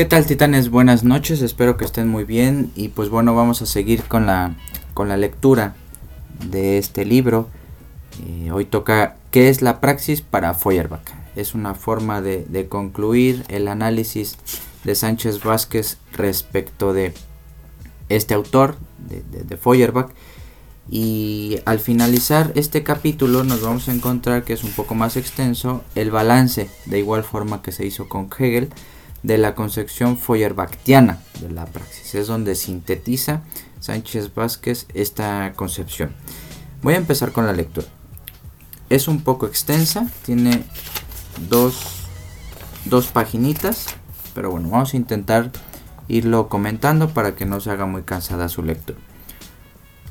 ¿Qué tal titanes? Buenas noches, espero que estén muy bien y pues bueno, vamos a seguir con la, con la lectura de este libro. Eh, hoy toca ¿Qué es la praxis para Feuerbach? Es una forma de, concluir el análisis de Sánchez Vázquez respecto de este autor, de, de Feuerbach. Y al finalizar este capítulo nos vamos a encontrar que es un poco más extenso el balance, de igual forma que se hizo con Hegel, de la concepción Feuerbachtiana de la praxis. Es donde sintetiza Sánchez Vázquez esta concepción. Voy a empezar con la lectura. Es un poco extensa, tiene dos, dos paginitas, pero bueno, vamos a intentar irlo comentando para que no se haga muy cansada su lectura.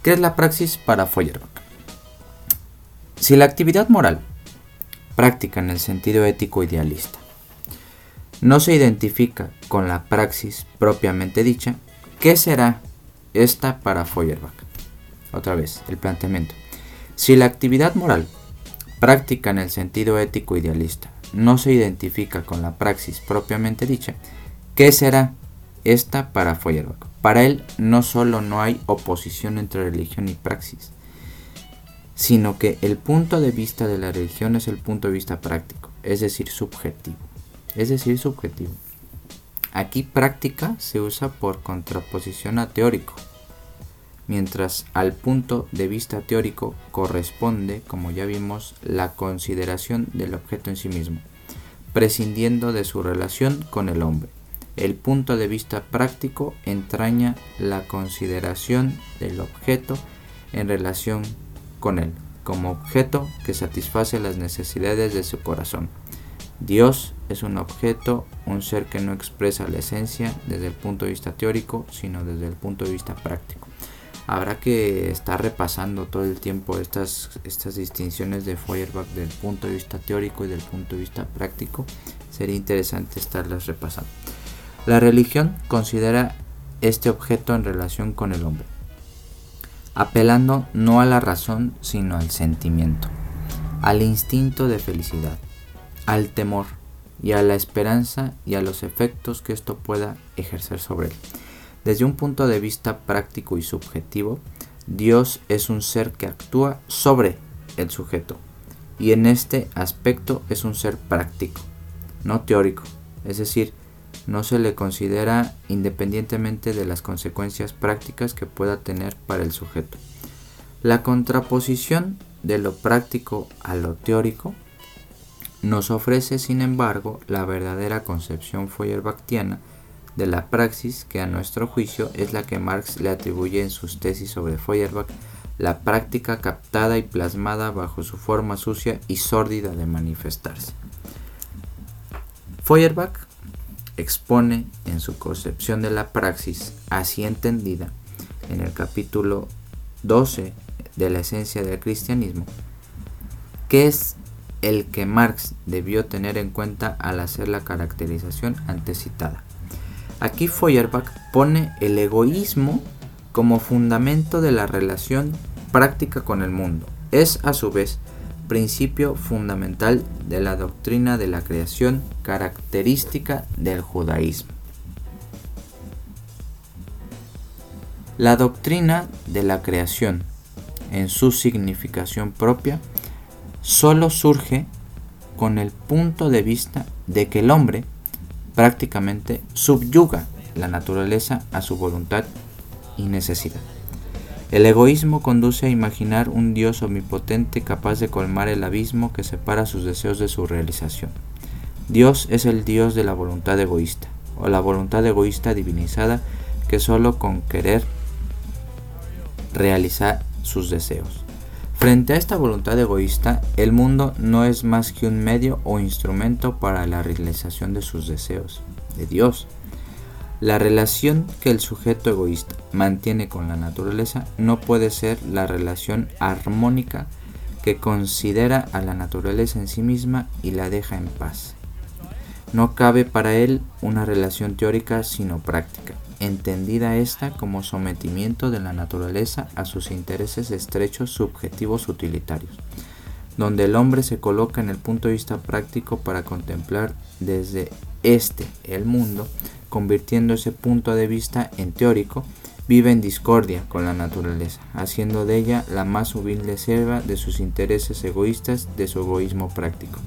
¿Qué es la praxis para Feuerbach? Si la actividad moral, práctica en el sentido ético idealista, no se identifica con la praxis propiamente dicha, ¿qué será esta para Feuerbach? Otra vez, el planteamiento. Si la actividad moral, práctica en el sentido ético idealista, no se identifica con la praxis propiamente dicha, ¿qué será esta para Feuerbach? Para él no solo no hay oposición entre religión y praxis, sino que el punto de vista de la religión es el punto de vista práctico, es decir, subjetivo es decir, subjetivo. Aquí práctica se usa por contraposición a teórico, mientras al punto de vista teórico corresponde, como ya vimos, la consideración del objeto en sí mismo, prescindiendo de su relación con el hombre. El punto de vista práctico entraña la consideración del objeto en relación con él, como objeto que satisface las necesidades de su corazón. Dios es un objeto, un ser que no expresa la esencia desde el punto de vista teórico, sino desde el punto de vista práctico. Habrá que estar repasando todo el tiempo estas, estas distinciones de Feuerbach del punto de vista teórico y del punto de vista práctico. Sería interesante estarlas repasando. La religión considera este objeto en relación con el hombre, apelando no a la razón, sino al sentimiento, al instinto de felicidad al temor y a la esperanza y a los efectos que esto pueda ejercer sobre él. Desde un punto de vista práctico y subjetivo, Dios es un ser que actúa sobre el sujeto y en este aspecto es un ser práctico, no teórico, es decir, no se le considera independientemente de las consecuencias prácticas que pueda tener para el sujeto. La contraposición de lo práctico a lo teórico nos ofrece, sin embargo, la verdadera concepción feuerbachtiana de la praxis que a nuestro juicio es la que Marx le atribuye en sus tesis sobre Feuerbach, la práctica captada y plasmada bajo su forma sucia y sórdida de manifestarse. Feuerbach expone en su concepción de la praxis, así entendida, en el capítulo 12 de la esencia del cristianismo, que es el que Marx debió tener en cuenta al hacer la caracterización antecitada. Aquí Feuerbach pone el egoísmo como fundamento de la relación práctica con el mundo. Es a su vez principio fundamental de la doctrina de la creación característica del judaísmo. La doctrina de la creación, en su significación propia, solo surge con el punto de vista de que el hombre prácticamente subyuga la naturaleza a su voluntad y necesidad. El egoísmo conduce a imaginar un Dios omnipotente capaz de colmar el abismo que separa sus deseos de su realización. Dios es el Dios de la voluntad egoísta, o la voluntad egoísta divinizada que solo con querer realiza sus deseos. Frente a esta voluntad egoísta, el mundo no es más que un medio o instrumento para la realización de sus deseos, de Dios. La relación que el sujeto egoísta mantiene con la naturaleza no puede ser la relación armónica que considera a la naturaleza en sí misma y la deja en paz. No cabe para él una relación teórica sino práctica entendida esta como sometimiento de la naturaleza a sus intereses estrechos subjetivos utilitarios, donde el hombre se coloca en el punto de vista práctico para contemplar desde este, el mundo, convirtiendo ese punto de vista en teórico, vive en discordia con la naturaleza, haciendo de ella la más humilde selva de sus intereses egoístas, de su egoísmo práctico.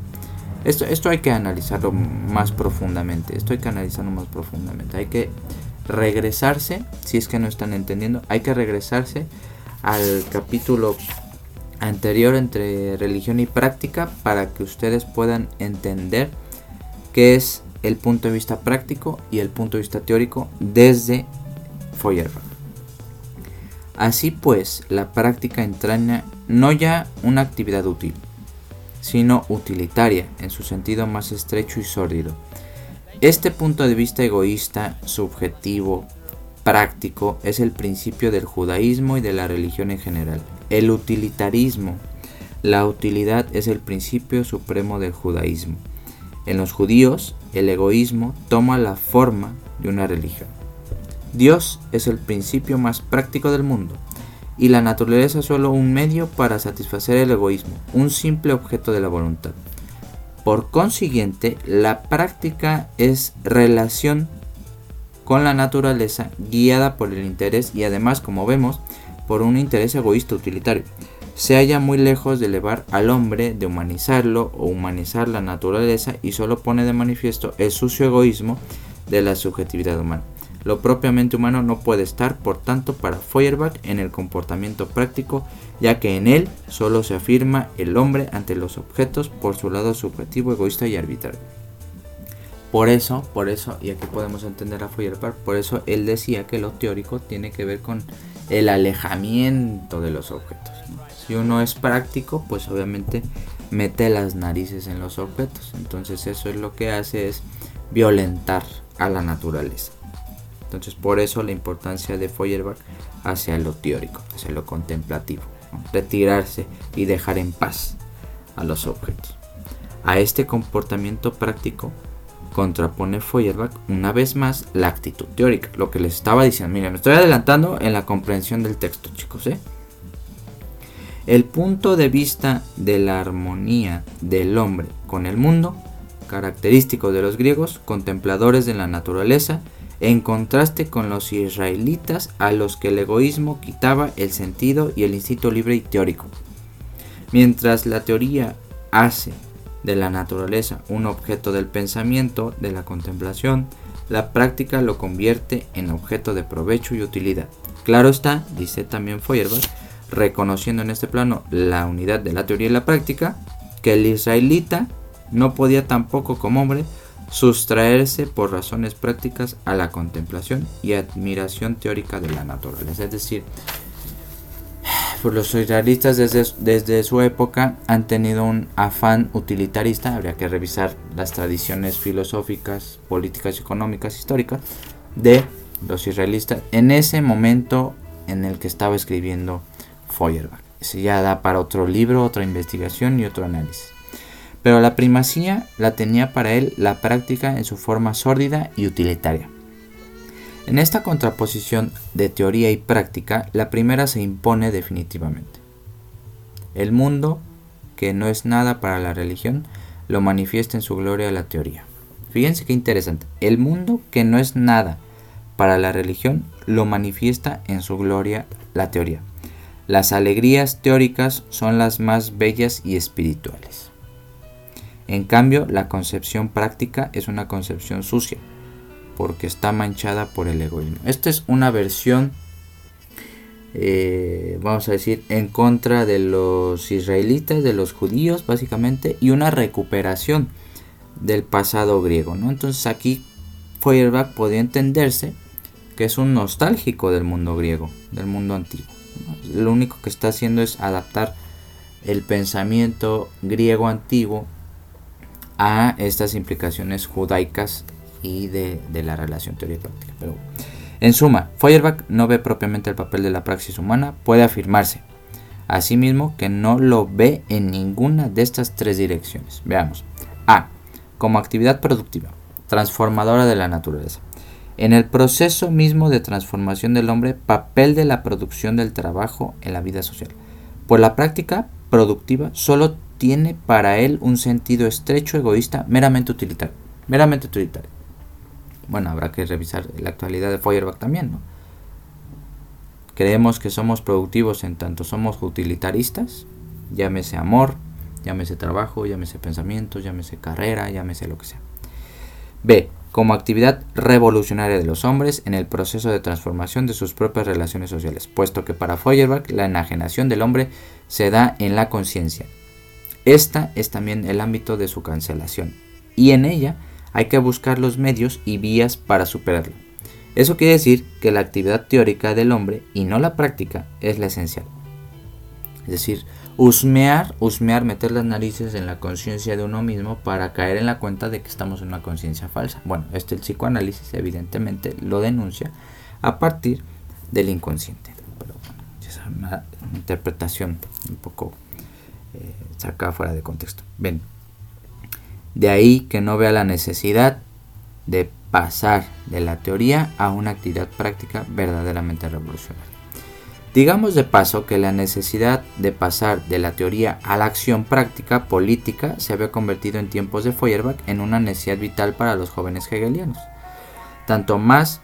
Esto, esto hay que analizarlo más profundamente, esto hay que analizarlo más profundamente, hay que regresarse, si es que no están entendiendo, hay que regresarse al capítulo anterior entre religión y práctica para que ustedes puedan entender qué es el punto de vista práctico y el punto de vista teórico desde Feuerbach. Así pues, la práctica entraña no ya una actividad útil, sino utilitaria en su sentido más estrecho y sórdido. Este punto de vista egoísta, subjetivo, práctico, es el principio del judaísmo y de la religión en general. El utilitarismo, la utilidad es el principio supremo del judaísmo. En los judíos, el egoísmo toma la forma de una religión. Dios es el principio más práctico del mundo y la naturaleza solo un medio para satisfacer el egoísmo, un simple objeto de la voluntad. Por consiguiente, la práctica es relación con la naturaleza guiada por el interés y además, como vemos, por un interés egoísta utilitario. Se halla muy lejos de elevar al hombre, de humanizarlo o humanizar la naturaleza y solo pone de manifiesto el sucio egoísmo de la subjetividad humana. Lo propiamente humano no puede estar, por tanto, para Feuerbach en el comportamiento práctico, ya que en él solo se afirma el hombre ante los objetos por su lado subjetivo, egoísta y arbitrario. Por eso, por eso, y aquí podemos entender a Feuerbach, por eso él decía que lo teórico tiene que ver con el alejamiento de los objetos. Si uno es práctico, pues obviamente mete las narices en los objetos. Entonces eso es lo que hace es violentar a la naturaleza. Entonces por eso la importancia de Feuerbach hacia lo teórico, hacia lo contemplativo, retirarse y dejar en paz a los objetos. A este comportamiento práctico contrapone Feuerbach una vez más la actitud teórica, lo que les estaba diciendo. Miren, me estoy adelantando en la comprensión del texto, chicos. ¿eh? El punto de vista de la armonía del hombre con el mundo, característico de los griegos, contempladores de la naturaleza, en contraste con los israelitas a los que el egoísmo quitaba el sentido y el instinto libre y teórico. Mientras la teoría hace de la naturaleza un objeto del pensamiento, de la contemplación, la práctica lo convierte en objeto de provecho y utilidad. Claro está, dice también Feuerbach, reconociendo en este plano la unidad de la teoría y la práctica, que el israelita no podía tampoco como hombre sustraerse por razones prácticas a la contemplación y admiración teórica de la naturaleza. Es decir, pues los israelitas desde, desde su época han tenido un afán utilitarista, habría que revisar las tradiciones filosóficas, políticas, económicas, históricas de los israelitas en ese momento en el que estaba escribiendo Feuerbach. Ese ya da para otro libro, otra investigación y otro análisis. Pero la primacía la tenía para él la práctica en su forma sórdida y utilitaria. En esta contraposición de teoría y práctica, la primera se impone definitivamente. El mundo, que no es nada para la religión, lo manifiesta en su gloria la teoría. Fíjense qué interesante. El mundo, que no es nada para la religión, lo manifiesta en su gloria la teoría. Las alegrías teóricas son las más bellas y espirituales. En cambio, la concepción práctica es una concepción sucia, porque está manchada por el egoísmo. Esta es una versión, eh, vamos a decir, en contra de los israelitas, de los judíos, básicamente, y una recuperación del pasado griego. ¿no? Entonces aquí Feuerbach podía entenderse que es un nostálgico del mundo griego, del mundo antiguo. Lo único que está haciendo es adaptar el pensamiento griego antiguo a estas implicaciones judaicas y de, la relación teoría y práctica. Pero, en suma, Feuerbach no ve propiamente el papel de la praxis humana, puede afirmarse asimismo que no lo ve en ninguna de estas tres direcciones. Veamos. A. Como actividad productiva, transformadora de la naturaleza. En el proceso mismo de transformación del hombre, papel de la producción del trabajo en la vida social. Por la práctica productiva solo tiene para él un sentido estrecho, egoísta, meramente utilitario. Meramente utilitario. bueno, habrá que revisar la actualidad de Feuerbach también, ¿no? Creemos que somos productivos en tanto somos utilitaristas, llámese amor, llámese trabajo, llámese pensamiento, llámese carrera, llámese lo que sea. B. Como actividad revolucionaria de los hombres en el proceso de transformación de sus propias relaciones sociales, puesto que para Feuerbach la enajenación del hombre se da en la conciencia. Esta es también el ámbito de su cancelación, y en ella hay que buscar los medios y vías para superarlo. Eso quiere decir que la actividad teórica del hombre y no la práctica es la esencial. Es decir, Husmear, husmear, meter las narices en la conciencia de uno mismo para caer en la cuenta de que estamos en una conciencia falsa. Bueno, este el psicoanálisis evidentemente lo denuncia a partir del inconsciente. Pero bueno, es una interpretación un poco eh, sacada fuera de contexto. Ven, de ahí que no vea la necesidad de pasar de la teoría a una actividad práctica verdaderamente revolucionaria. Digamos de paso que la necesidad de pasar de la teoría a la acción práctica política se había convertido en tiempos de Feuerbach en una necesidad vital para los jóvenes hegelianos. Tanto más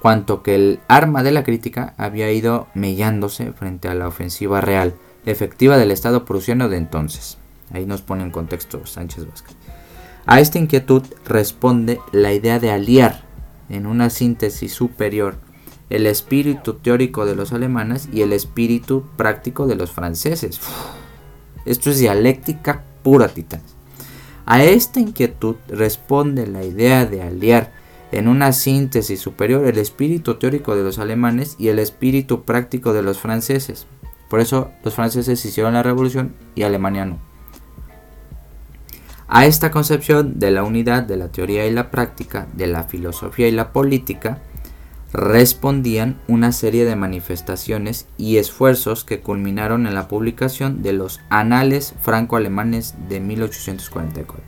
cuanto que el arma de la crítica había ido mellándose frente a la ofensiva real, efectiva del Estado prusiano de entonces. Ahí nos pone en contexto Sánchez Vázquez. A esta inquietud responde la idea de aliar en una síntesis superior el espíritu teórico de los alemanes y el espíritu práctico de los franceses. Esto es dialéctica pura, titán. A esta inquietud responde la idea de aliar en una síntesis superior el espíritu teórico de los alemanes y el espíritu práctico de los franceses. Por eso los franceses hicieron la revolución y Alemania no. A esta concepción de la unidad de la teoría y la práctica, de la filosofía y la política, respondían una serie de manifestaciones y esfuerzos que culminaron en la publicación de los Anales franco-alemanes de 1844.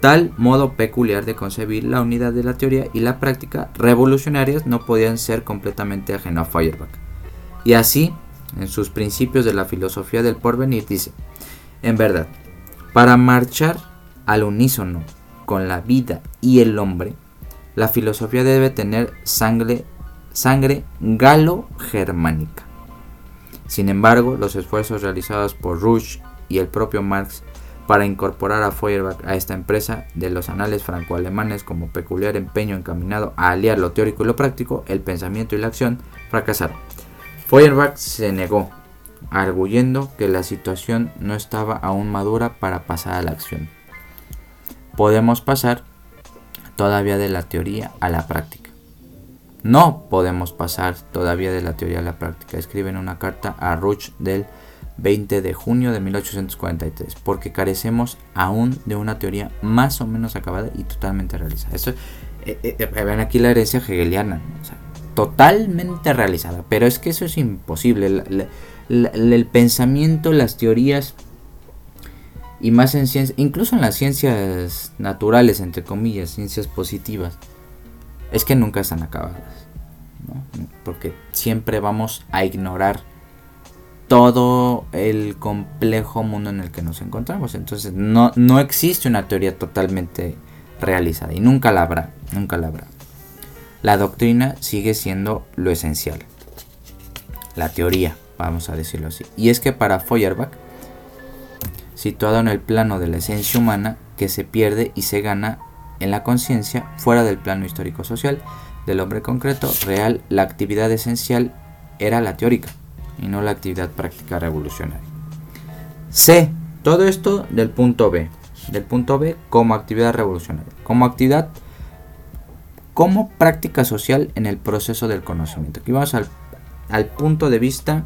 Tal modo peculiar de concebir la unidad de la teoría y la práctica revolucionarias no podían ser completamente ajeno a Feuerbach. Y así, en sus principios de la filosofía del porvenir, dice, en verdad, para marchar al unísono con la vida y el hombre, la filosofía debe tener sangre, sangre galo-germánica. Sin embargo, los esfuerzos realizados por Rush y el propio Marx para incorporar a Feuerbach a esta empresa de los anales franco-alemanes como peculiar empeño encaminado a aliar lo teórico y lo práctico, el pensamiento y la acción, fracasaron. Feuerbach se negó, arguyendo que la situación no estaba aún madura para pasar a la acción. Podemos pasar todavía de la teoría a la práctica. No podemos pasar todavía de la teoría a la práctica. Escriben una carta a Ruch del 20 de junio de 1843, porque carecemos aún de una teoría más o menos acabada y totalmente realizada. Eso, eh, eh, eh, ven aquí la herencia hegeliana, totalmente realizada, pero es que eso es imposible. el pensamiento, las teorías y más en ciencias, incluso en las ciencias naturales, entre comillas, ciencias positivas, es que nunca están acabadas, ¿no? porque siempre vamos a ignorar todo el complejo mundo en el que nos encontramos. Entonces no, no existe una teoría totalmente realizada y nunca la habrá, nunca la habrá. La doctrina sigue siendo lo esencial. La teoría, vamos a decirlo así. Y es que para Feuerbach, situado en el plano de la esencia humana que se pierde y se gana en la conciencia fuera del plano histórico-social del hombre concreto, real, la actividad esencial era la teórica y no la actividad práctica revolucionaria. C. Todo esto del punto B. Del punto B como actividad revolucionaria. Como actividad, como práctica social en el proceso del conocimiento. Aquí vamos al, punto de vista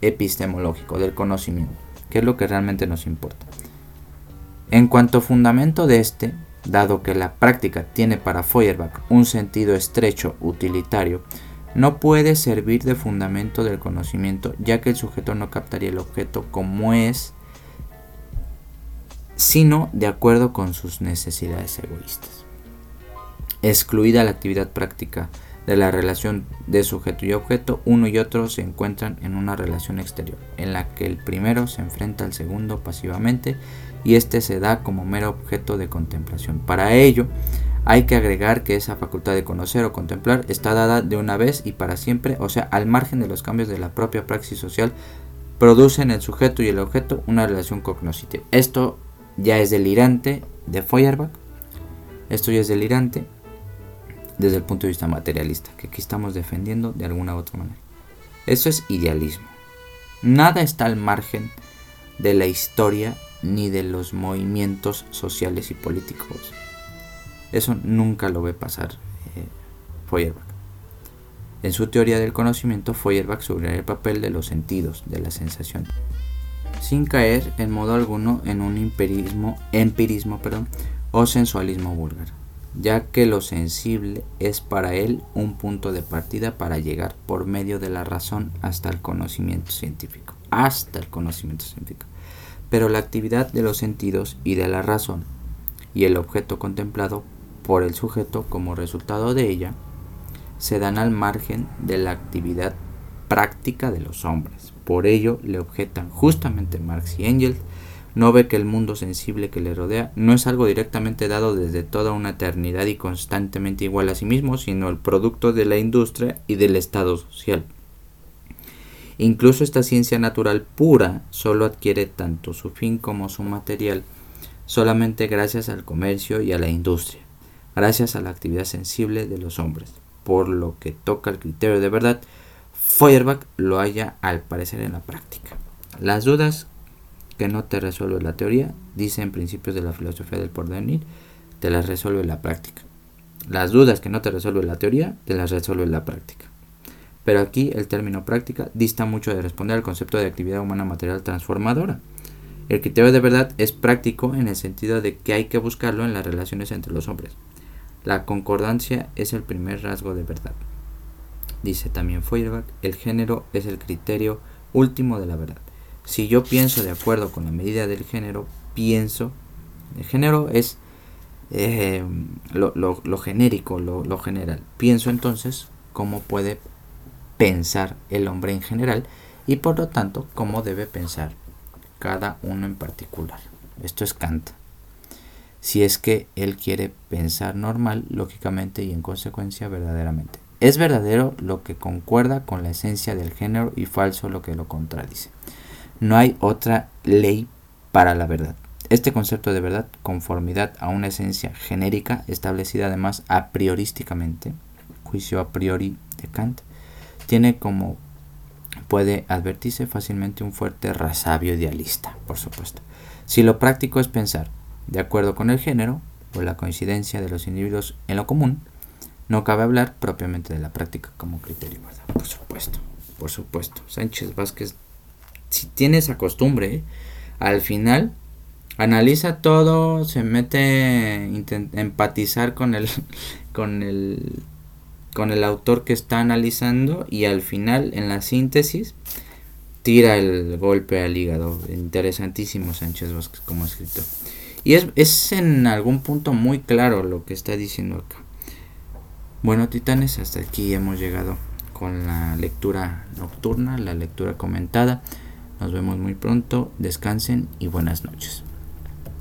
epistemológico del conocimiento que es lo que realmente nos importa. En cuanto a fundamento de este, dado que la práctica tiene para Feuerbach un sentido estrecho utilitario, no puede servir de fundamento del conocimiento, ya que el sujeto no captaría el objeto como es, sino de acuerdo con sus necesidades egoístas. Excluida la actividad práctica de la relación de sujeto y objeto, uno y otro se encuentran en una relación exterior, en la que el primero se enfrenta al segundo pasivamente y éste se da como mero objeto de contemplación. Para ello, Hay que agregar que esa facultad de conocer o contemplar está dada de una vez y para siempre, o sea, al margen de los cambios de la propia praxis social, produce en el sujeto y el objeto una relación cognoscitiva. Esto ya es delirante de Feuerbach. Esto ya es delirante desde el punto de vista materialista, que aquí estamos defendiendo de alguna u otra manera. Eso es idealismo. Nada está al margen de la historia ni de los movimientos sociales y políticos. Eso nunca lo ve pasar eh, Feuerbach. En su teoría del conocimiento, Feuerbach subraya el papel de los sentidos, de la sensación, sin caer en modo alguno en un empirismo, empirismo perdón, o sensualismo vulgar, ya que lo sensible es para él un punto de partida para llegar por medio de la razón hasta el conocimiento científico, hasta el conocimiento científico. Pero la actividad de los sentidos y de la razón y el objeto contemplado por el sujeto como resultado de ella se dan al margen de la actividad práctica de los hombres. Por ello le objetan justamente Marx y Engels no ve que el mundo sensible que le rodea no es algo directamente dado desde toda una eternidad y constantemente igual a sí mismo, sino el producto de la industria y del estado social. Incluso esta ciencia natural pura solo adquiere tanto su fin como su material solamente gracias al comercio y a la industria, gracias a la actividad sensible de los hombres. Por lo que toca el criterio de verdad, Feuerbach lo halla al parecer en la práctica. Las dudas que no te resuelve la teoría, dice en principios de la filosofía del porvenir, te las resuelve la práctica. Las dudas que no te resuelve la teoría, te las resuelve la práctica. Pero aquí el término práctica dista mucho de responder al concepto de actividad humana material transformadora. El criterio de verdad es práctico en el sentido de que hay que buscarlo en las relaciones entre los hombres. La concordancia es el primer rasgo de verdad. Dice también Feuerbach, el género es el criterio último de la verdad si yo pienso de acuerdo con la medida del género, pienso, el género es eh, lo, genérico, lo, general. Pienso entonces cómo puede pensar el hombre en general y por lo tanto cómo debe pensar cada uno en particular. Esto es Kant. Si es que él quiere pensar normal, lógicamente y en consecuencia verdaderamente. Es verdadero lo que concuerda con la esencia del género y falso lo que lo contradice. No hay otra ley para la verdad. Este concepto de verdad, conformidad a una esencia genérica establecida además a priorísticamente, juicio a priori de Kant, tiene como puede advertirse fácilmente un fuerte rasabio idealista, por supuesto. Si lo práctico es pensar de acuerdo con el género o la coincidencia de los individuos en lo común, no cabe hablar propiamente de la práctica como criterio, ¿verdad? Por supuesto, por supuesto. Sánchez Vázquez si tiene esa costumbre, al final analiza todo, se mete empatizar con el, con el con el autor que está analizando y al final en la síntesis tira el golpe al hígado. Interesantísimo Sánchez Vázquez como escritor. Y es, es en algún punto muy claro lo que está diciendo acá. Bueno, titanes, hasta aquí hemos llegado con la lectura nocturna, la lectura comentada. Nos vemos muy pronto, descansen y buenas noches.